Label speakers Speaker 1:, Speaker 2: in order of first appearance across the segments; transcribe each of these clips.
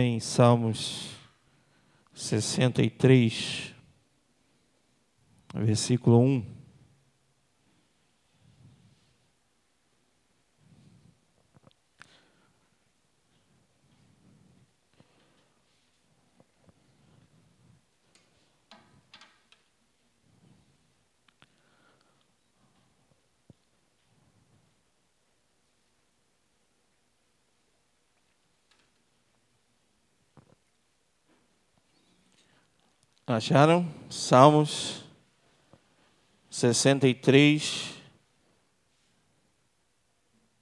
Speaker 1: em Salmos 63, versículo 1. Acharam? Salmos 63,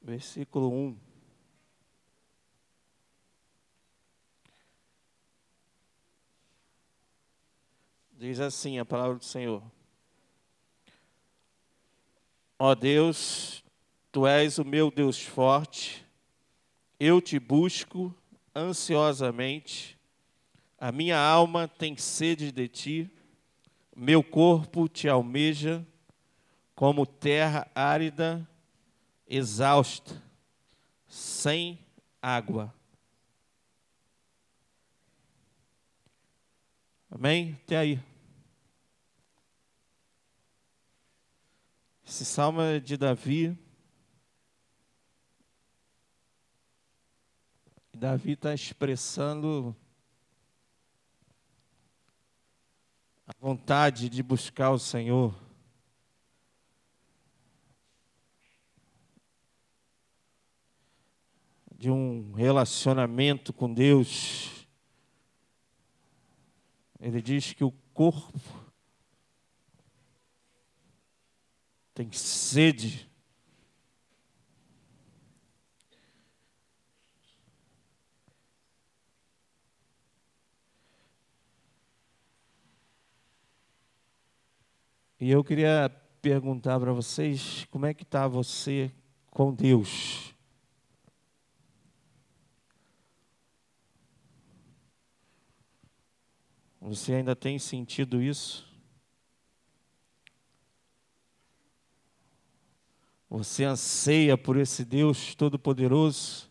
Speaker 1: versículo 1. Diz assim a palavra do Senhor: Ó Deus, tu és o meu Deus forte, eu te busco ansiosamente a minha alma tem sede de ti, meu corpo te almeja como terra árida, exausta, sem água. Amém? Até aí. Esse salmo é de Davi. Davi está expressando vontade de buscar o Senhor. De um relacionamento com Deus. Ele diz que o corpo tem sede E eu queria perguntar para vocês como é que está você com Deus. Você ainda tem sentido isso? Você anseia por esse Deus Todo-Poderoso?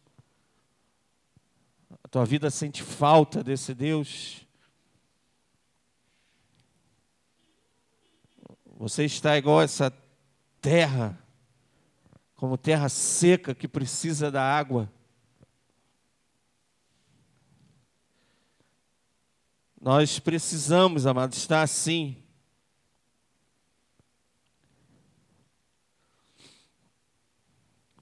Speaker 1: A tua vida sente falta desse Deus? Você está igual essa terra, como terra seca que precisa da água. Nós precisamos, amados, estar assim.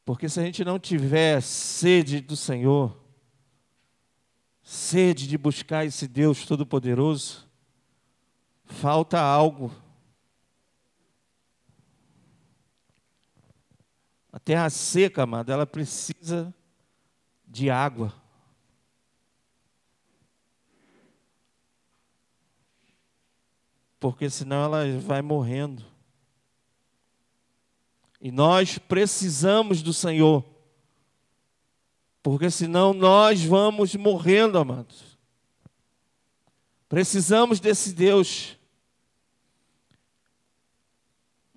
Speaker 1: Porque se a gente não tiver sede do Senhor, sede de buscar esse Deus Todo-Poderoso, falta algo A terra seca, amado, ela precisa de água. Porque senão ela vai morrendo. E nós precisamos do Senhor. Porque senão nós vamos morrendo, amados. Precisamos desse Deus.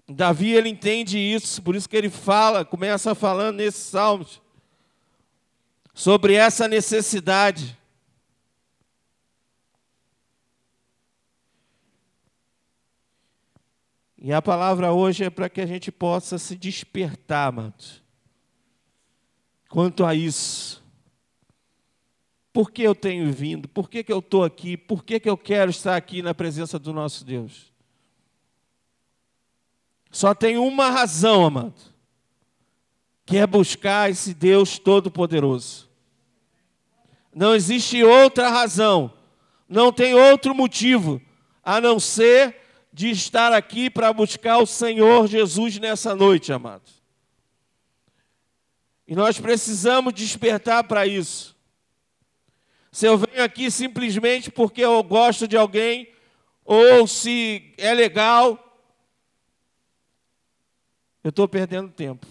Speaker 1: Davi ele entende isso, por isso que ele fala, começa falando nesses salmos sobre essa necessidade. E a palavra hoje é para que a gente possa se despertar, amados, quanto a isso. Por que eu tenho vindo? Por que, que eu estou aqui? Por que, que eu quero estar aqui na presença do nosso Deus? Só tem uma razão, amado, que é buscar esse Deus Todo-Poderoso. Não existe outra razão, não tem outro motivo a não ser de estar aqui para buscar o Senhor Jesus nessa noite, amado. E nós precisamos despertar para isso. Se eu venho aqui simplesmente porque eu gosto de alguém, ou se é legal, eu estou perdendo tempo.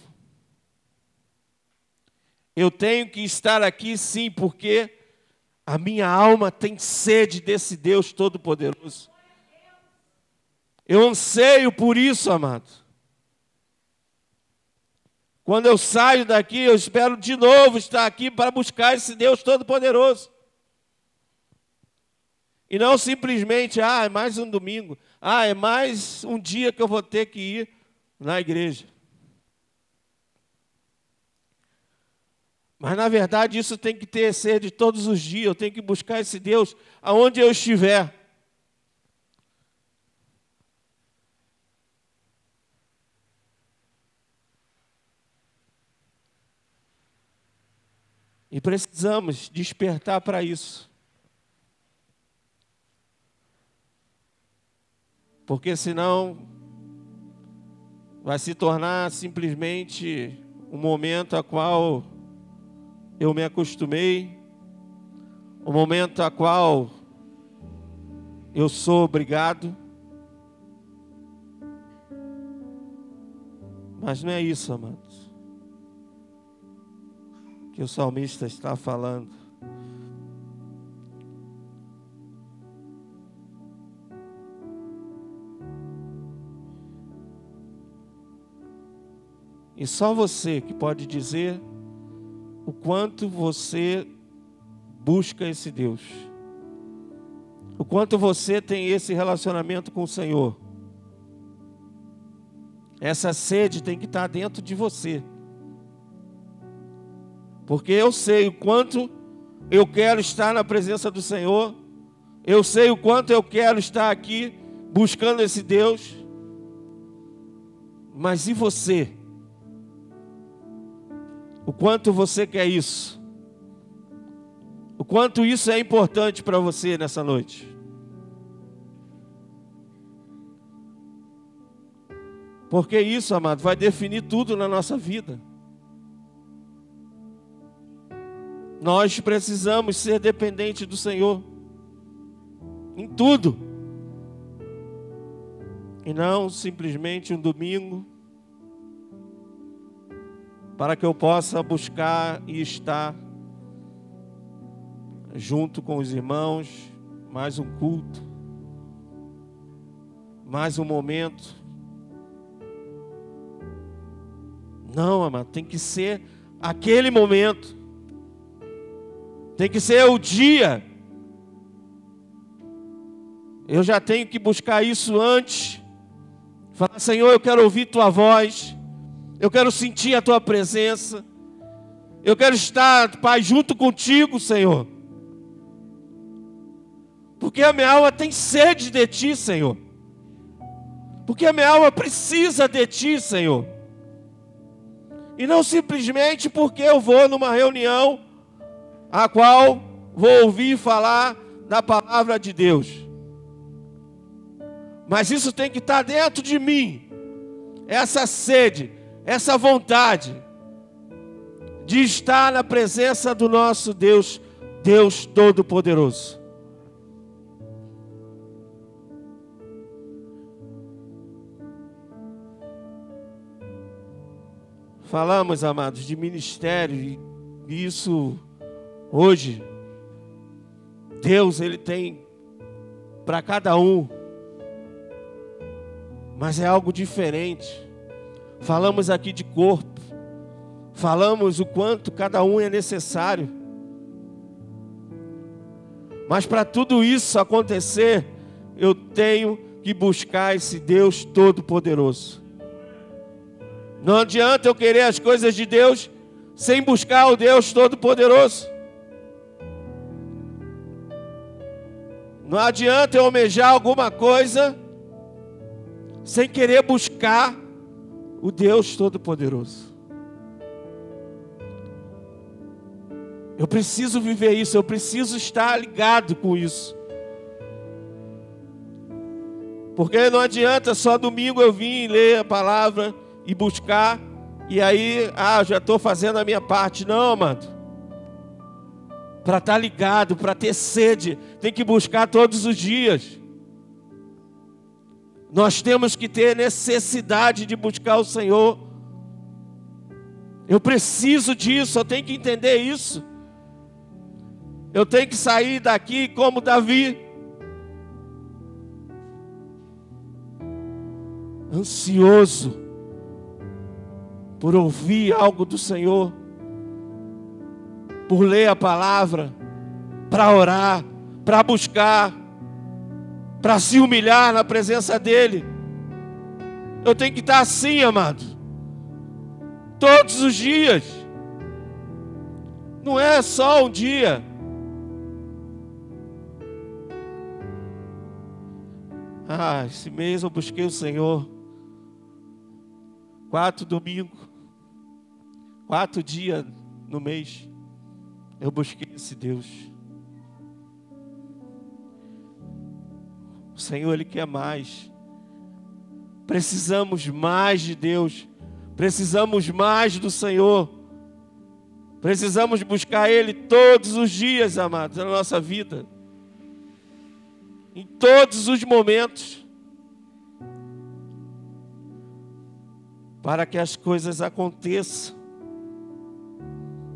Speaker 1: Eu tenho que estar aqui sim, porque a minha alma tem sede desse Deus Todo-Poderoso. Eu anseio por isso, amado. Quando eu saio daqui, eu espero de novo estar aqui para buscar esse Deus Todo-Poderoso. E não simplesmente, ah, é mais um domingo. Ah, é mais um dia que eu vou ter que ir na igreja. Mas na verdade isso tem que ter sede todos os dias, eu tenho que buscar esse Deus aonde eu estiver. E precisamos despertar para isso. Porque senão vai se tornar simplesmente um momento a qual eu me acostumei, um momento a qual eu sou obrigado. Mas não é isso, amados, que o salmista está falando. E só você que pode dizer o quanto você busca esse Deus. O quanto você tem esse relacionamento com o Senhor. Essa sede tem que estar dentro de você. Porque eu sei o quanto eu quero estar na presença do Senhor. Eu sei o quanto eu quero estar aqui buscando esse Deus. Mas e você? O quanto você quer isso? O quanto isso é importante para você nessa noite? Porque isso, amado, vai definir tudo na nossa vida. Nós precisamos ser dependentes do Senhor em tudo. E não simplesmente um domingo para que eu possa buscar e estar junto com os irmãos, mais um culto, mais um momento. Não, amado, tem que ser aquele momento, tem que ser o dia. Eu já tenho que buscar isso antes. Falar, Senhor, eu quero ouvir tua voz. Eu quero sentir a tua presença. Eu quero estar, Pai, junto contigo, Senhor. Porque a minha alma tem sede de ti, Senhor. Porque a minha alma precisa de ti, Senhor. E não simplesmente porque eu vou numa reunião a qual vou ouvir falar da palavra de Deus. Mas isso tem que estar dentro de mim. Essa sede essa vontade de estar na presença do nosso Deus, Deus Todo-Poderoso. Falamos, amados, de ministério e isso hoje Deus ele tem para cada um, mas é algo diferente. Falamos aqui de corpo. Falamos o quanto cada um é necessário. Mas para tudo isso acontecer, eu tenho que buscar esse Deus Todo-Poderoso. Não adianta eu querer as coisas de Deus sem buscar o Deus Todo-Poderoso. Não adianta eu almejar alguma coisa sem querer buscar o Deus Todo-Poderoso. Eu preciso viver isso, eu preciso estar ligado com isso. Porque não adianta só domingo eu vir ler a palavra e buscar, e aí, ah, já estou fazendo a minha parte. Não, amado. Para estar tá ligado, para ter sede, tem que buscar todos os dias. Nós temos que ter necessidade de buscar o Senhor. Eu preciso disso, eu tenho que entender isso. Eu tenho que sair daqui como Davi, ansioso por ouvir algo do Senhor, por ler a palavra, para orar, para buscar. Para se humilhar na presença dEle. Eu tenho que estar assim, amado, todos os dias, não é só um dia. Ah, esse mês eu busquei o Senhor. Quatro domingos, quatro dias no mês, eu busquei esse Deus. Senhor, Ele quer mais. Precisamos mais de Deus. Precisamos mais do Senhor. Precisamos buscar Ele todos os dias, amados, na nossa vida. Em todos os momentos. Para que as coisas aconteçam.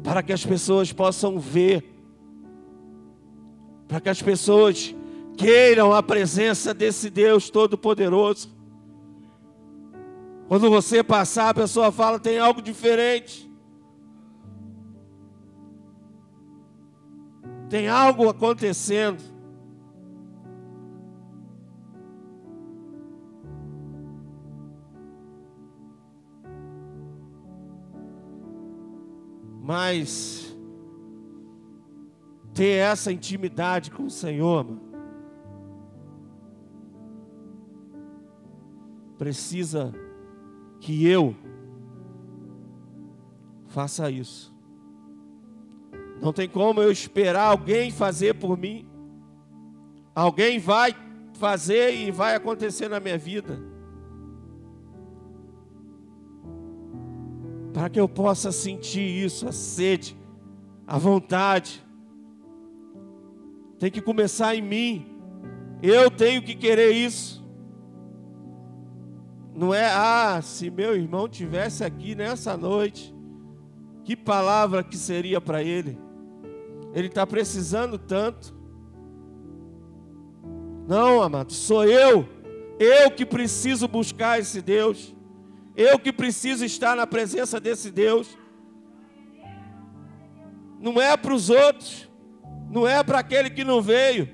Speaker 1: Para que as pessoas possam ver. Para que as pessoas queiram a presença desse Deus Todo-Poderoso. Quando você passar, a pessoa fala: tem algo diferente. Tem algo acontecendo. Mas ter essa intimidade com o Senhor, mano, precisa que eu faça isso. Não tem como eu esperar alguém fazer por mim. Alguém vai fazer e vai acontecer na minha vida. Para que eu possa sentir isso, a sede, a vontade. Tem que começar em mim. Eu tenho que querer isso. Não é, ah, se meu irmão tivesse aqui nessa noite, que palavra que seria para ele? Ele está precisando tanto. Não, amado, sou eu, eu que preciso buscar esse Deus, eu que preciso estar na presença desse Deus. Não é para os outros, não é para aquele que não veio,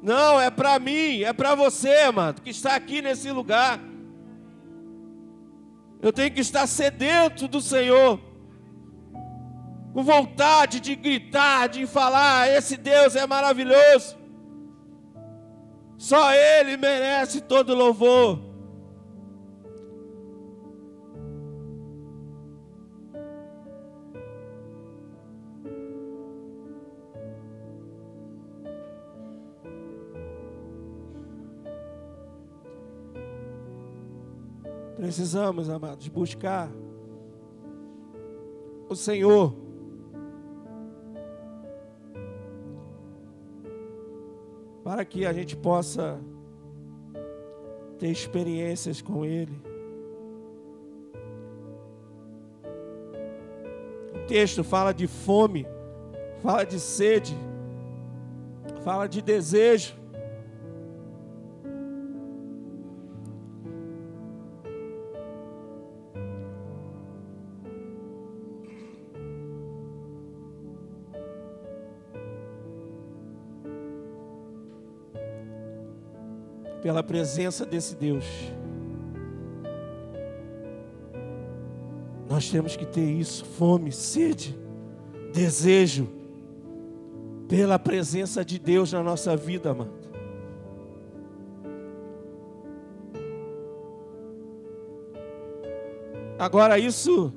Speaker 1: não, é para mim, é para você, amado, que está aqui nesse lugar. Eu tenho que estar sedento do Senhor, com vontade de gritar, de falar: esse Deus é maravilhoso. Só Ele merece todo louvor. Precisamos, amados, buscar o Senhor. Para que a gente possa ter experiências com Ele. O texto fala de fome, fala de sede, fala de desejo. Pela presença desse Deus. Nós temos que ter isso: fome, sede, desejo, pela presença de Deus na nossa vida, amado. Agora, isso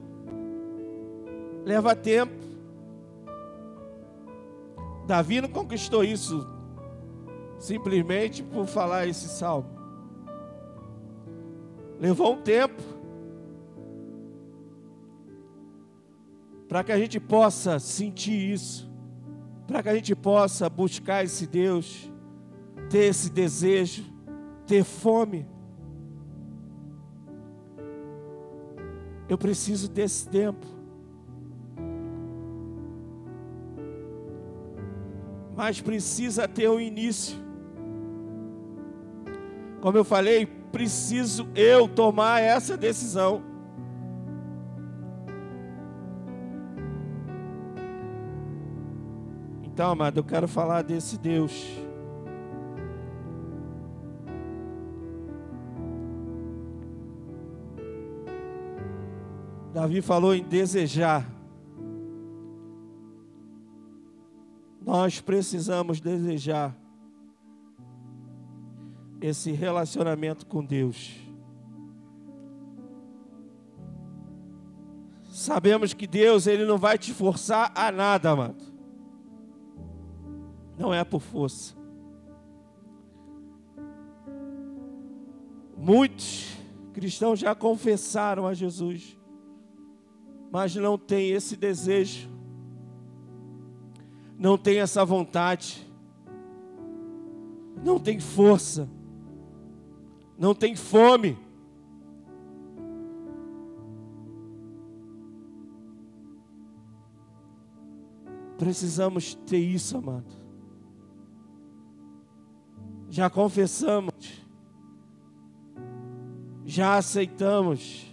Speaker 1: leva tempo. Davi não conquistou isso simplesmente por falar esse salmo. Levou um tempo para que a gente possa sentir isso, para que a gente possa buscar esse Deus, ter esse desejo, ter fome. Eu preciso desse tempo. Mas precisa ter um início. Como eu falei, preciso eu tomar essa decisão. Então, amado, eu quero falar desse Deus. Davi falou em desejar. Nós precisamos desejar esse relacionamento com Deus. Sabemos que Deus ele não vai te forçar a nada, amado. Não é por força. Muitos cristãos já confessaram a Jesus, mas não têm esse desejo, não têm essa vontade, não tem força, não tem fome. Precisamos ter isso, amado. Já confessamos, já aceitamos.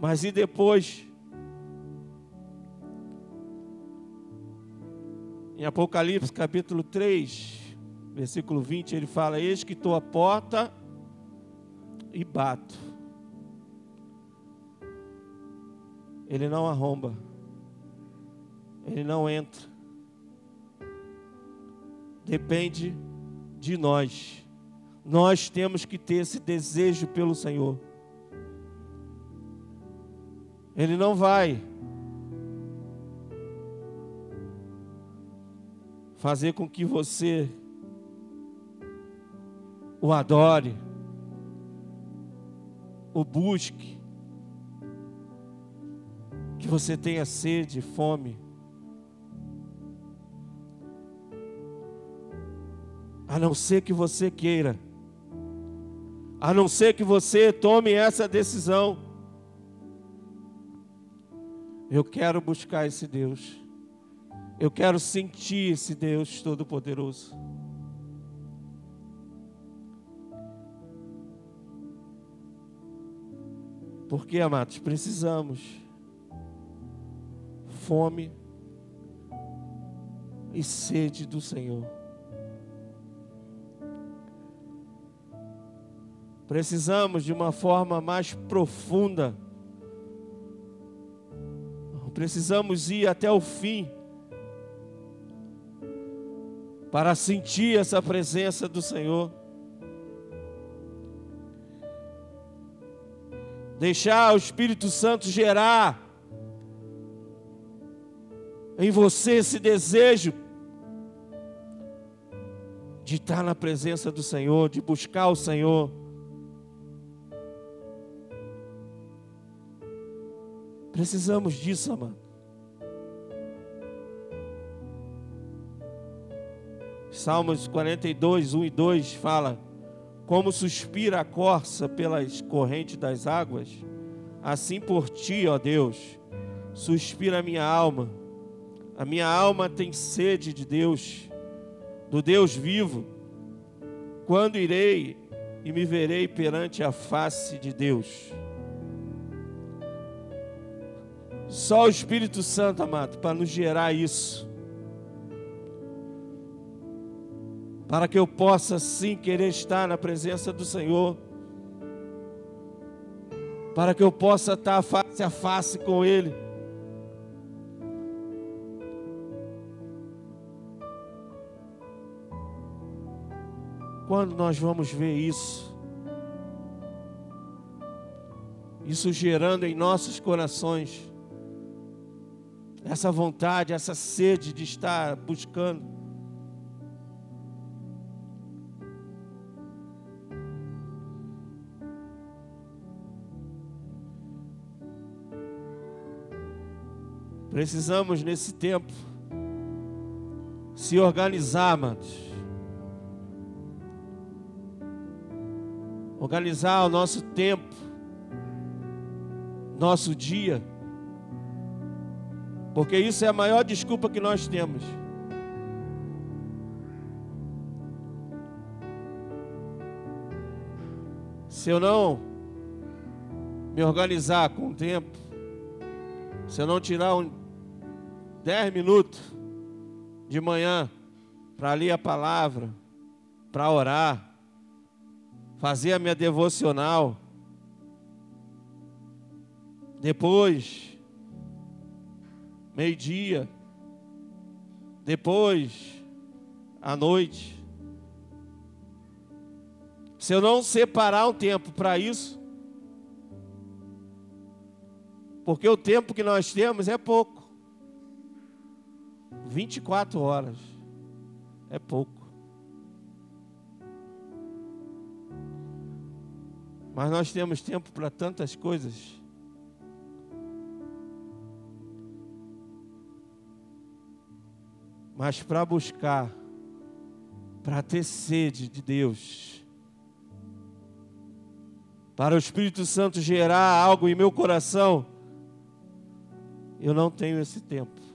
Speaker 1: Mas e depois? Em Apocalipse capítulo 3, versículo 20, ele fala: Eis que estou à porta e bato. Ele não arromba. Ele não entra. Depende de nós. Nós temos que ter esse desejo pelo Senhor. Ele não vai fazer com que você o adore, o busque, que você tenha sede, fome. A não ser que você queira, a não ser que você tome essa decisão. Eu quero buscar esse Deus, eu quero sentir esse Deus Todo-Poderoso. Porque, amados, precisamos fome e sede do Senhor. Precisamos de uma forma mais profunda. Precisamos ir até o fim para sentir essa presença do Senhor. Deixar o Espírito Santo gerar em você esse desejo de estar na presença do Senhor, de buscar o Senhor. Precisamos disso, amado. Salmos 42, 1 e 2 fala: Como suspira a corça pelas correntes das águas, assim por ti, ó Deus, suspira a minha alma. A minha alma tem sede de Deus, do Deus vivo. Quando irei e me verei perante a face de Deus? Só o Espírito Santo, amado, para nos gerar isso. Para que eu possa sim querer estar na presença do Senhor. Para que eu possa estar face a face com Ele Quando nós vamos ver isso? Isso gerando em nossos corações essa vontade, essa sede de estar buscando. Precisamos nesse tempo se organizar, amados organizar o nosso tempo, nosso dia, porque isso é a maior desculpa que nós temos. Se eu não me organizar com o tempo, se eu não tirar um 10 minutos de manhã para ler a palavra, para orar, fazer a minha devocional. Depois, meio-dia, depois, à noite. Se eu não separar um tempo para isso, porque o tempo que nós temos é pouco 24 horas é pouco. Mas nós temos tempo para tantas coisas. Mas para buscar, para ter sede de Deus, para o Espírito Santo gerar algo em meu coração, eu não tenho esse tempo.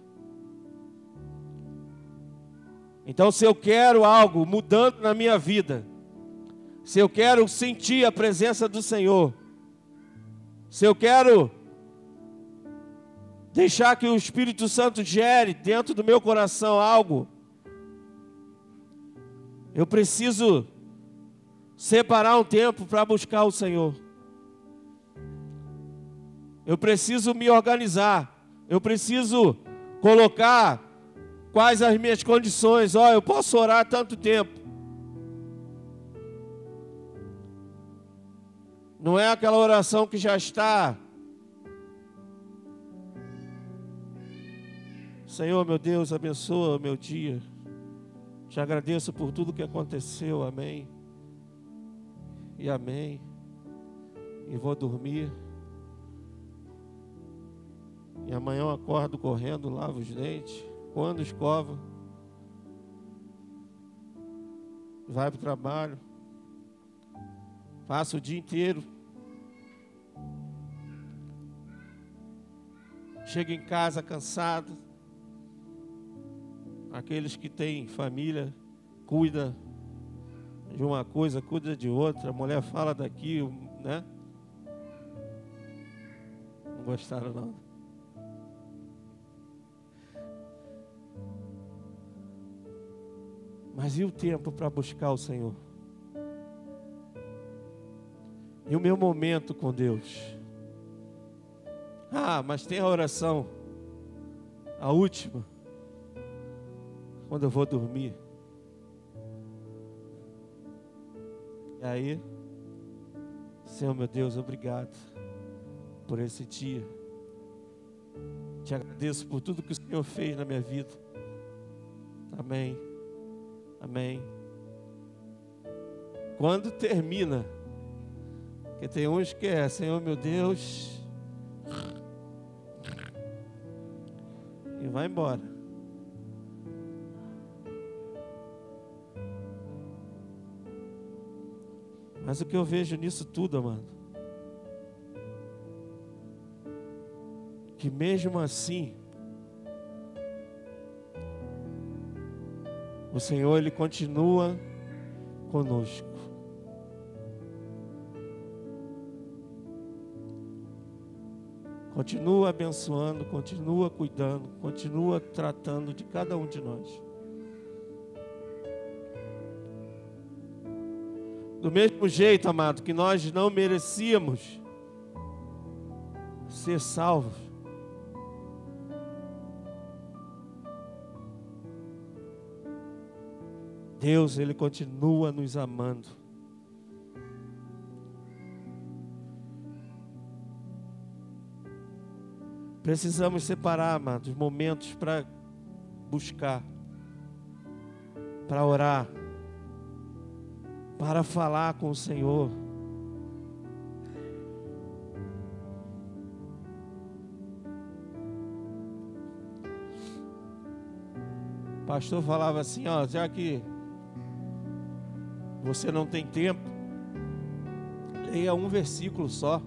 Speaker 1: Então, se eu quero algo mudando na minha vida, se eu quero sentir a presença do Senhor, se eu quero deixar que o Espírito Santo gere dentro do meu coração algo, eu preciso separar um tempo para buscar o Senhor. Eu preciso me organizar. Eu preciso colocar quais as minhas condições. Ó, oh, eu posso orar tanto tempo. Não é aquela oração que já está. Senhor, meu Deus, abençoa o meu dia. Te agradeço por tudo que aconteceu. Amém. E amém. E vou dormir. E amanhã eu acordo correndo, lavo os dentes. Quando escova. Vai para o trabalho. Passa o dia inteiro chega em casa cansado. Aqueles que têm família, cuida de uma coisa, cuida de outra. A mulher fala daqui, né? Não gostaram não. Mas e o tempo para buscar o Senhor? E o meu momento com Deus? Ah, mas tem a oração, a última, quando eu vou dormir. E aí, Senhor meu Deus, obrigado por esse dia. Te agradeço por tudo que o Senhor fez na minha vida. Amém. Amém. Quando termina, que tem uns que é, Senhor meu Deus, e vai embora. Mas o que eu vejo nisso tudo, amado, que mesmo assim, o Senhor ele continua conosco. Continua abençoando, continua cuidando, continua tratando de cada um de nós. Do mesmo jeito, amado, que nós não merecíamos ser salvos. Deus, Ele continua nos amando. Precisamos separar, amados, momentos para buscar, para orar, para falar com o Senhor. O pastor falava assim, ó, já que você não tem tempo, leia um versículo só.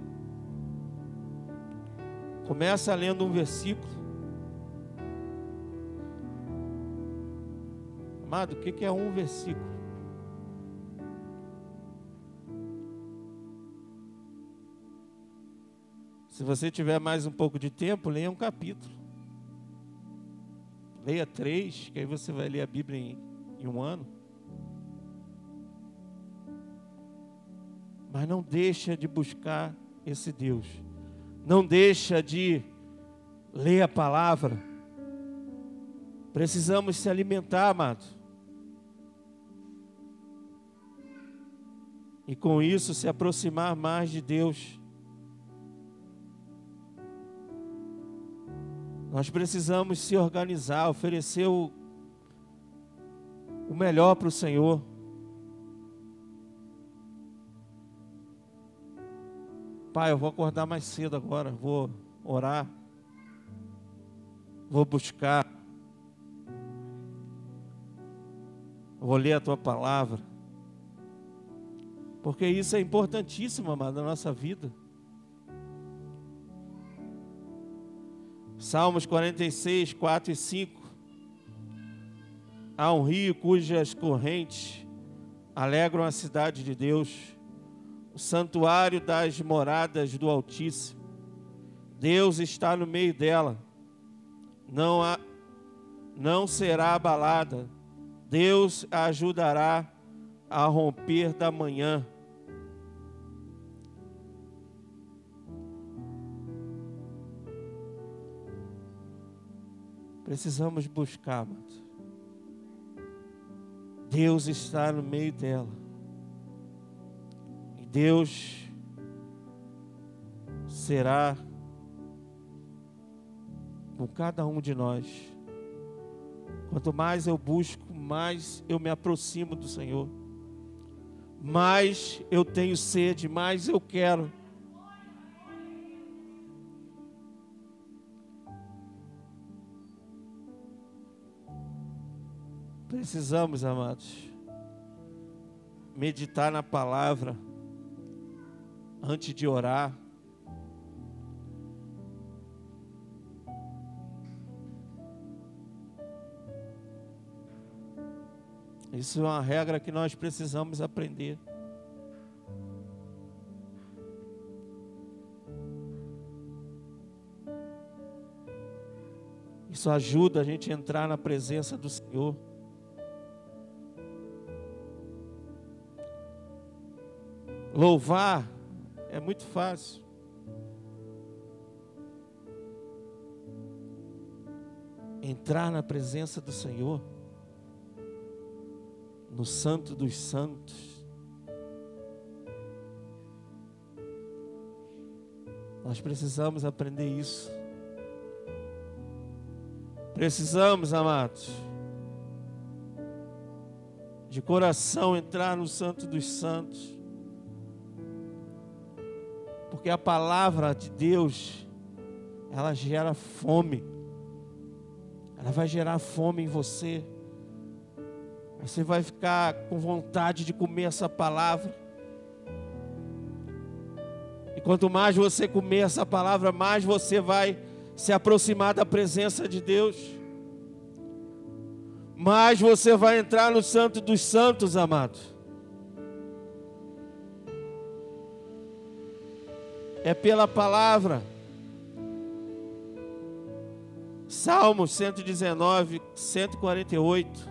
Speaker 1: Começa lendo um versículo. Amado, o que é um versículo? Se você tiver mais um pouco de tempo, leia um capítulo. Leia três, que aí você vai ler a Bíblia em, em um ano. Mas não deixa de buscar esse Deus. Não deixa de ler a palavra. Precisamos se alimentar, amado. E com isso se aproximar mais de Deus. Nós precisamos se organizar, oferecer o, o melhor para o Senhor. Pai, eu vou acordar mais cedo agora, vou orar, vou buscar, vou ler a tua palavra, porque isso é importantíssimo, amado, na nossa vida. Salmos 46, 4 e 5. Há um rio cujas correntes alegram a cidade de Deus o santuário das moradas do Altíssimo. Deus está no meio dela. Não há, não será abalada. Deus a ajudará a romper da manhã. Precisamos buscar. Deus está no meio dela. Deus será com cada um de nós. Quanto mais eu busco, mais eu me aproximo do Senhor. Mais eu tenho sede, mais eu quero. Precisamos, amados, meditar na palavra antes de orar. Isso é uma regra que nós precisamos aprender. Isso ajuda a gente a entrar na presença do Senhor. Louvar é muito fácil. Entrar na presença do Senhor, no Santo dos Santos. Nós precisamos aprender isso. Precisamos, amados, de coração entrar no Santo dos Santos porque a palavra de Deus, ela gera fome. Ela vai gerar fome em você. Você vai ficar com vontade de comer essa palavra. E quanto mais você comer essa palavra, mais você vai se aproximar da presença de Deus. Mais você vai entrar no Santo dos Santos, amados. É pela palavra. Salmos 119, 148.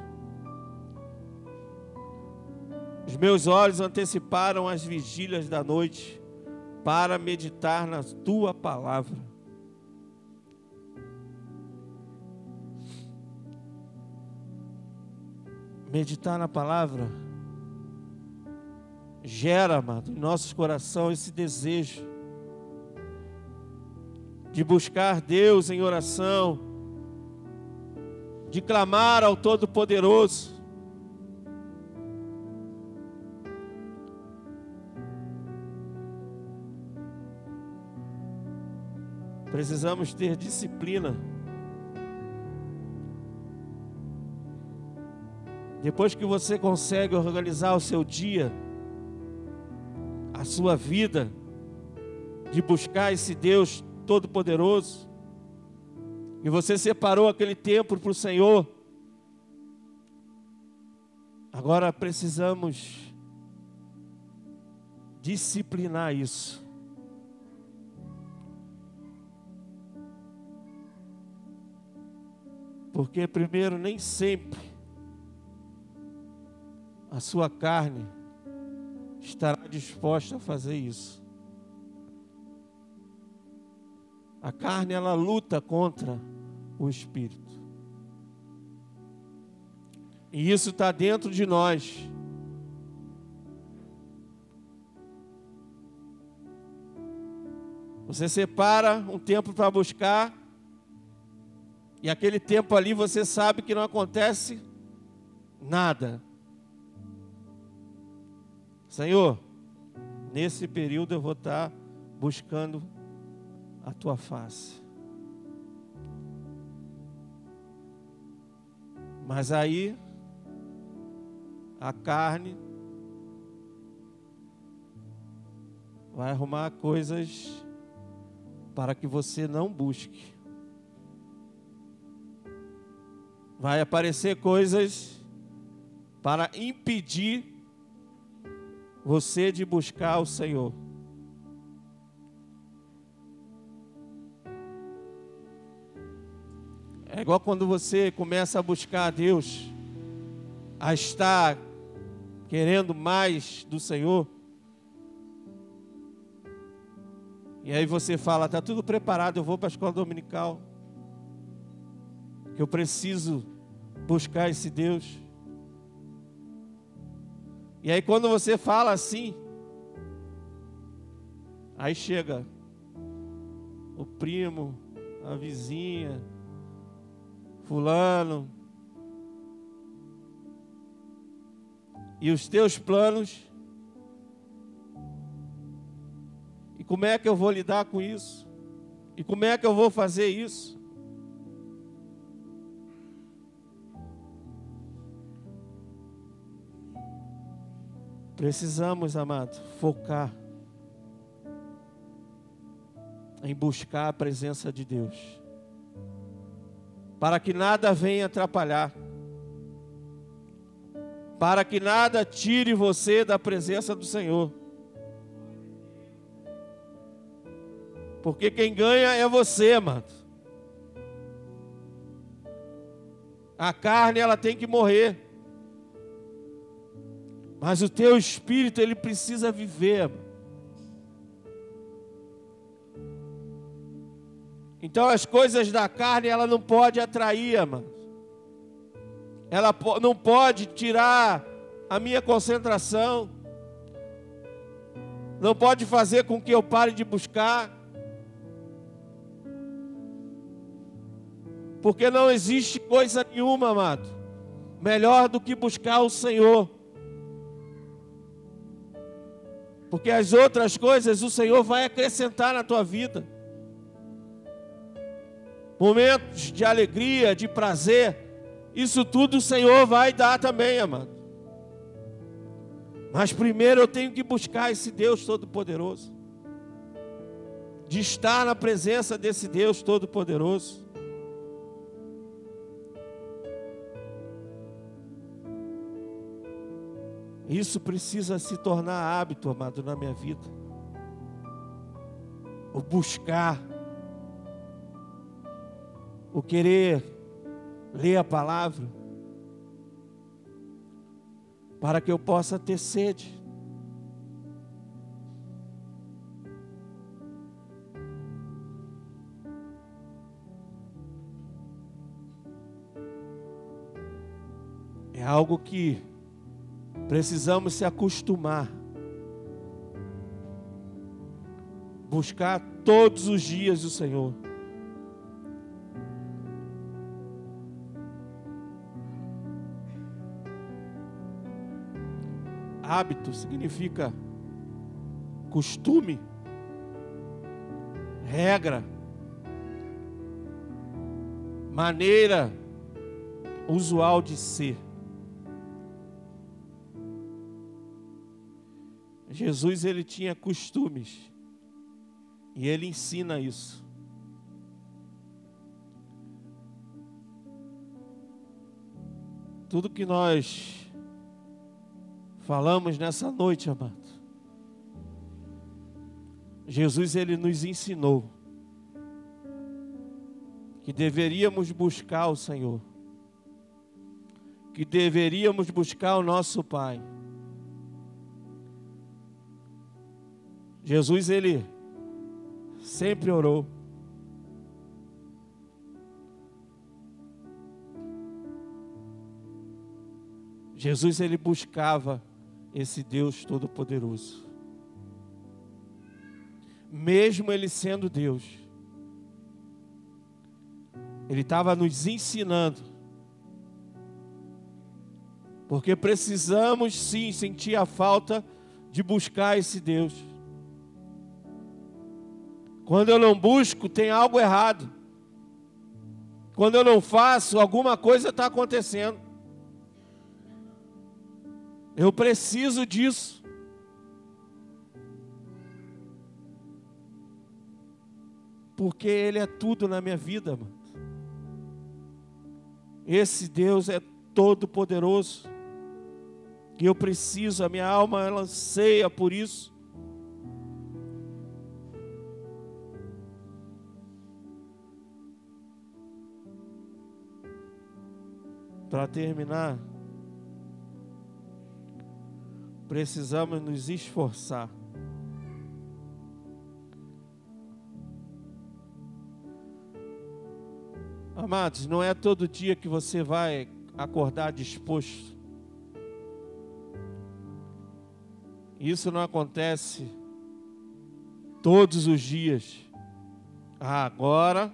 Speaker 1: Os meus olhos anteciparam as vigílias da noite para meditar na tua palavra. Meditar na palavra gera, amado, em nossos corações esse desejo de buscar Deus em oração, de clamar ao Todo-Poderoso. Precisamos ter disciplina. Depois que você consegue organizar o seu dia, a sua vida, de buscar esse Deus Todo-Poderoso, e você separou aquele tempo para o Senhor, agora precisamos disciplinar isso. Porque, primeiro, nem sempre a sua carne estará disposta a fazer isso. A carne ela luta contra o espírito. E isso está dentro de nós. Você separa um tempo para buscar, e aquele tempo ali você sabe que não acontece nada. Senhor, nesse período eu vou estar buscando a tua face. Mas aí a carne vai arrumar coisas para que você não busque. Vai aparecer coisas para impedir você de buscar o Senhor. É igual quando você começa a buscar a Deus, a estar querendo mais do Senhor. E aí você fala, está tudo preparado, eu vou para a escola dominical. Que eu preciso buscar esse Deus. E aí quando você fala assim, aí chega o primo, a vizinha, Fulano. E os teus planos. E como é que eu vou lidar com isso? E como é que eu vou fazer isso? Precisamos, amado, focar em buscar a presença de Deus para que nada venha atrapalhar, para que nada tire você da presença do Senhor. Porque quem ganha é você, mano. A carne ela tem que morrer. Mas o teu espírito ele precisa viver. Mano. Então as coisas da carne ela não pode atrair, mano. Ela não pode tirar a minha concentração. Não pode fazer com que eu pare de buscar. Porque não existe coisa nenhuma, amado, melhor do que buscar o Senhor. Porque as outras coisas o Senhor vai acrescentar na tua vida momentos de alegria, de prazer, isso tudo o Senhor vai dar também, amado. Mas primeiro eu tenho que buscar esse Deus Todo-Poderoso, de estar na presença desse Deus Todo-Poderoso. Isso precisa se tornar hábito, amado, na minha vida. O buscar o querer ler a palavra, para que eu possa ter sede. É algo que precisamos se acostumar. Buscar todos os dias o Senhor. Hábito significa costume, regra, maneira usual de ser. Jesus ele tinha costumes e ele ensina isso. Tudo que nós falamos nessa noite, amado. Jesus ele nos ensinou que deveríamos buscar o Senhor, que deveríamos buscar o nosso Pai, Jesus, ele sempre orou. Jesus, ele buscava esse Deus Todo-Poderoso. Mesmo ele sendo Deus, ele estava nos ensinando. Porque precisamos sim sentir a falta de buscar esse Deus. Quando eu não busco, tem algo errado. Quando eu não faço, alguma coisa está acontecendo. Eu preciso disso. Porque Ele é tudo na minha vida, mano. Esse Deus é todo poderoso. E eu preciso, a minha alma ela anseia por isso. Para terminar, precisamos nos esforçar. Amados, não é todo dia que você vai acordar disposto. Isso não acontece todos os dias. Ah, agora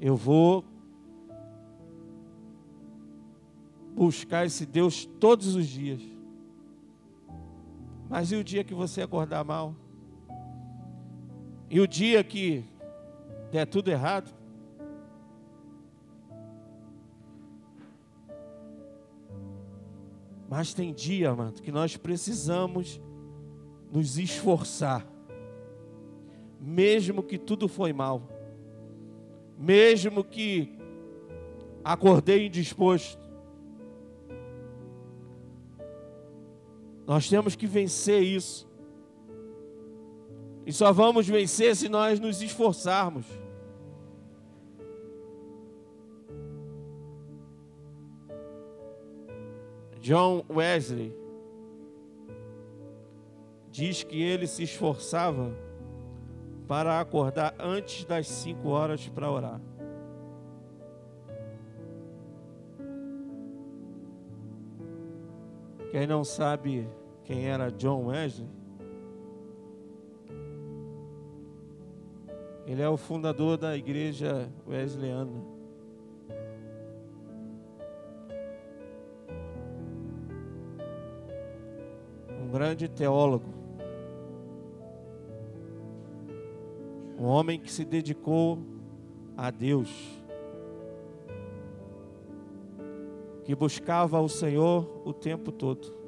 Speaker 1: eu vou buscar esse Deus todos os dias. Mas e o dia que você acordar mal? E o dia que der tudo errado? Mas tem dia, mano, que nós precisamos nos esforçar. Mesmo que tudo foi mal. Mesmo que acordei indisposto. Nós temos que vencer isso. E só vamos vencer se nós nos esforçarmos. John Wesley diz que ele se esforçava para acordar antes das cinco horas para orar. Quem não sabe quem era John Wesley? Ele é o fundador da igreja wesleyana. Um grande teólogo. Um homem que se dedicou a Deus. Que buscava o Senhor o tempo todo.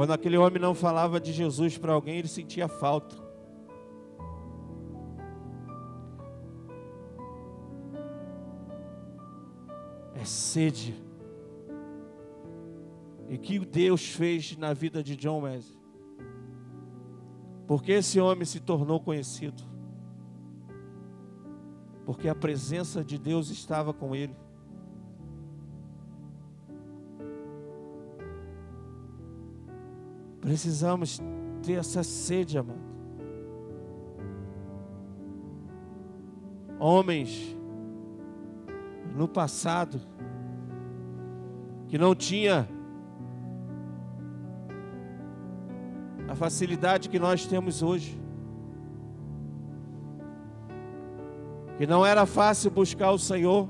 Speaker 1: Quando aquele homem não falava de Jesus para alguém, ele sentia falta. É sede. E que Deus fez na vida de John Wesley. Porque esse homem se tornou conhecido. Porque a presença de Deus estava com ele. Precisamos ter essa sede, amado. Homens no passado que não tinha a facilidade que nós temos hoje. Que não era fácil buscar o Senhor.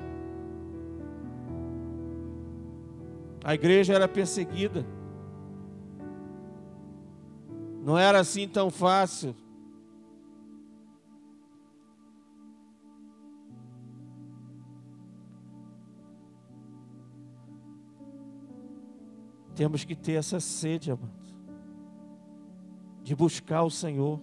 Speaker 1: A igreja era perseguida. Não era assim tão fácil. Temos que ter essa sede, amado, de buscar o Senhor.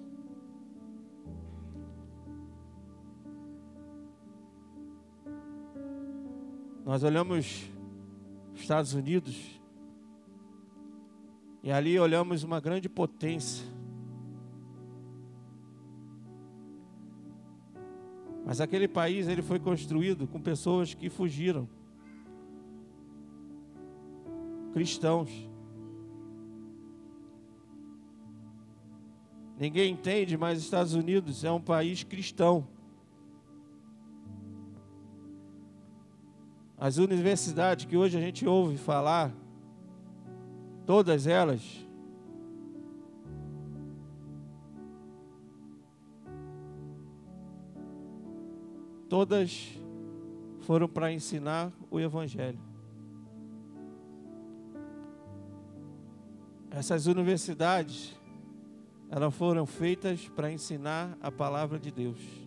Speaker 1: Nós olhamos os Estados Unidos, e ali olhamos uma grande potência. Mas aquele país ele foi construído com pessoas que fugiram. Cristãos. Ninguém entende, mas Estados Unidos é um país cristão. As universidades que hoje a gente ouve falar todas elas, todas foram para ensinar o Evangelho. Essas universidades, elas foram feitas para ensinar a palavra de Deus.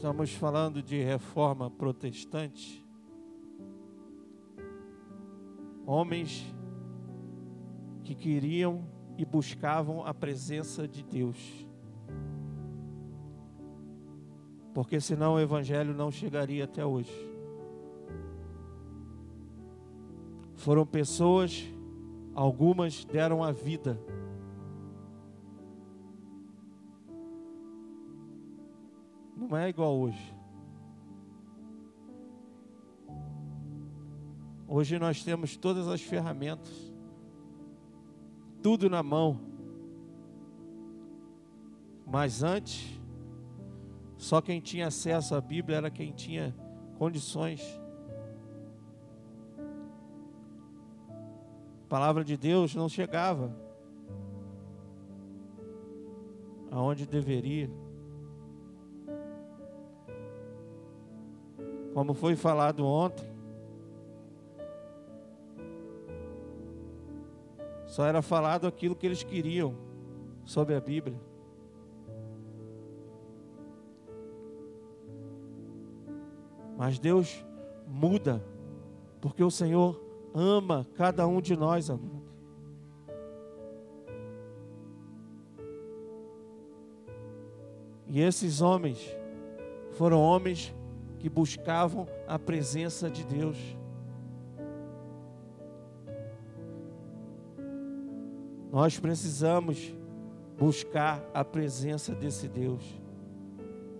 Speaker 1: Estamos falando de reforma protestante. Homens que queriam e buscavam a presença de Deus. Porque senão o Evangelho não chegaria até hoje. Foram pessoas, algumas deram a vida. Não é igual hoje. Hoje nós temos todas as ferramentas tudo na mão. Mas antes, só quem tinha acesso à Bíblia era quem tinha condições. A palavra de Deus não chegava aonde deveria. Como foi falado ontem, Só era falado aquilo que eles queriam sobre a Bíblia. Mas Deus muda, porque o Senhor ama cada um de nós, amado. E esses homens foram homens que buscavam a presença de Deus. Nós precisamos buscar a presença desse Deus.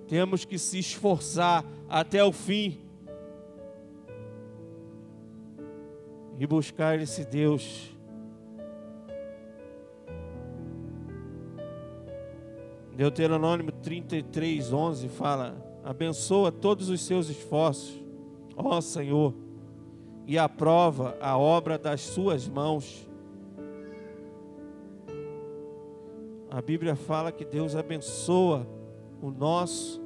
Speaker 1: Temos que se esforçar até o fim e buscar esse Deus. Deuteronômio 33, 11 fala: Abençoa todos os seus esforços, ó Senhor, e aprova a obra das suas mãos A Bíblia fala que Deus abençoa o nosso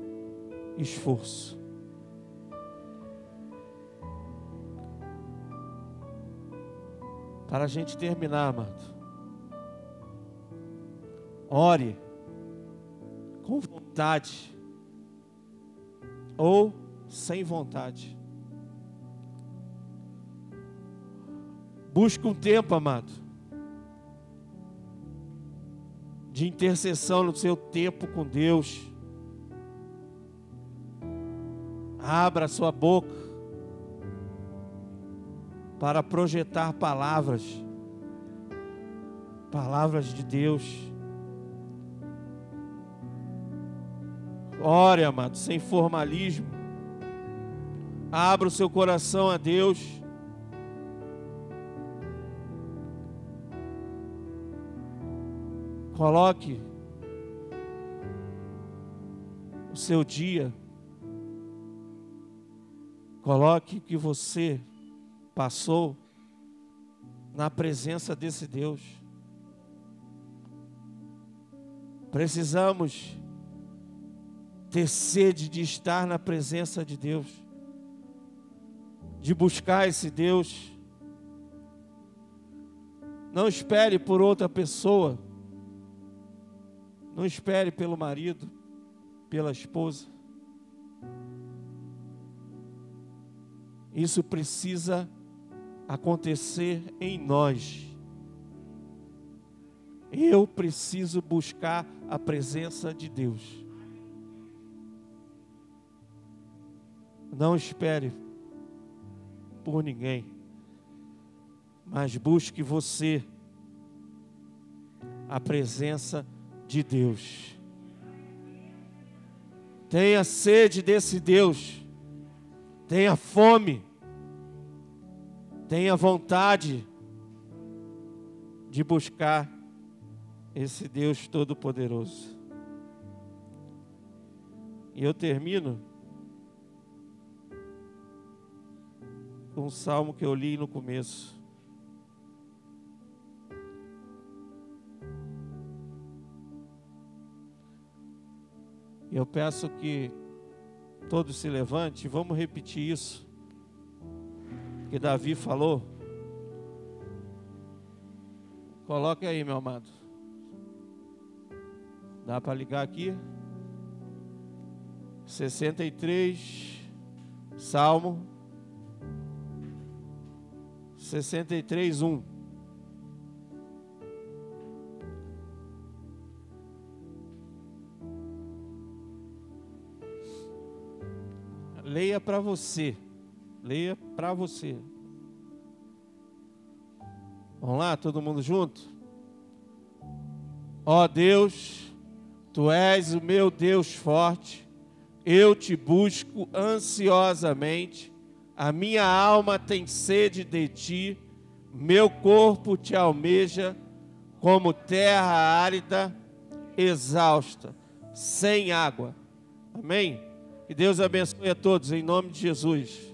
Speaker 1: esforço. Para a gente terminar, amado. Ore com vontade ou sem vontade. Busque um tempo, amado de intercessão no seu tempo com Deus. Abra sua boca para projetar palavras, palavras de Deus. Ore, amado, sem formalismo. Abra o seu coração a Deus. Coloque o seu dia, coloque o que você passou na presença desse Deus. Precisamos ter sede de estar na presença de Deus, de buscar esse Deus. Não espere por outra pessoa. Não espere pelo marido, pela esposa. Isso precisa acontecer em nós. Eu preciso buscar a presença de Deus. Não espere por ninguém, mas busque você a presença de Deus. Tenha sede desse Deus. Tenha fome. Tenha vontade de buscar esse Deus Todo-Poderoso. E eu termino com um salmo que eu li no começo. Eu peço que todos se levantem, vamos repetir isso que Davi falou. Coloque aí, meu amado. Dá para ligar aqui? 63, Salmo 63, 1. Leia para você. Leia para você. Vamos lá, todo mundo junto? Ó Deus, tu és o meu Deus forte, eu te busco ansiosamente, a minha alma tem sede de ti, meu corpo te almeja como terra árida, exausta, sem água. Amém? Que Deus abençoe a todos, em nome de Jesus.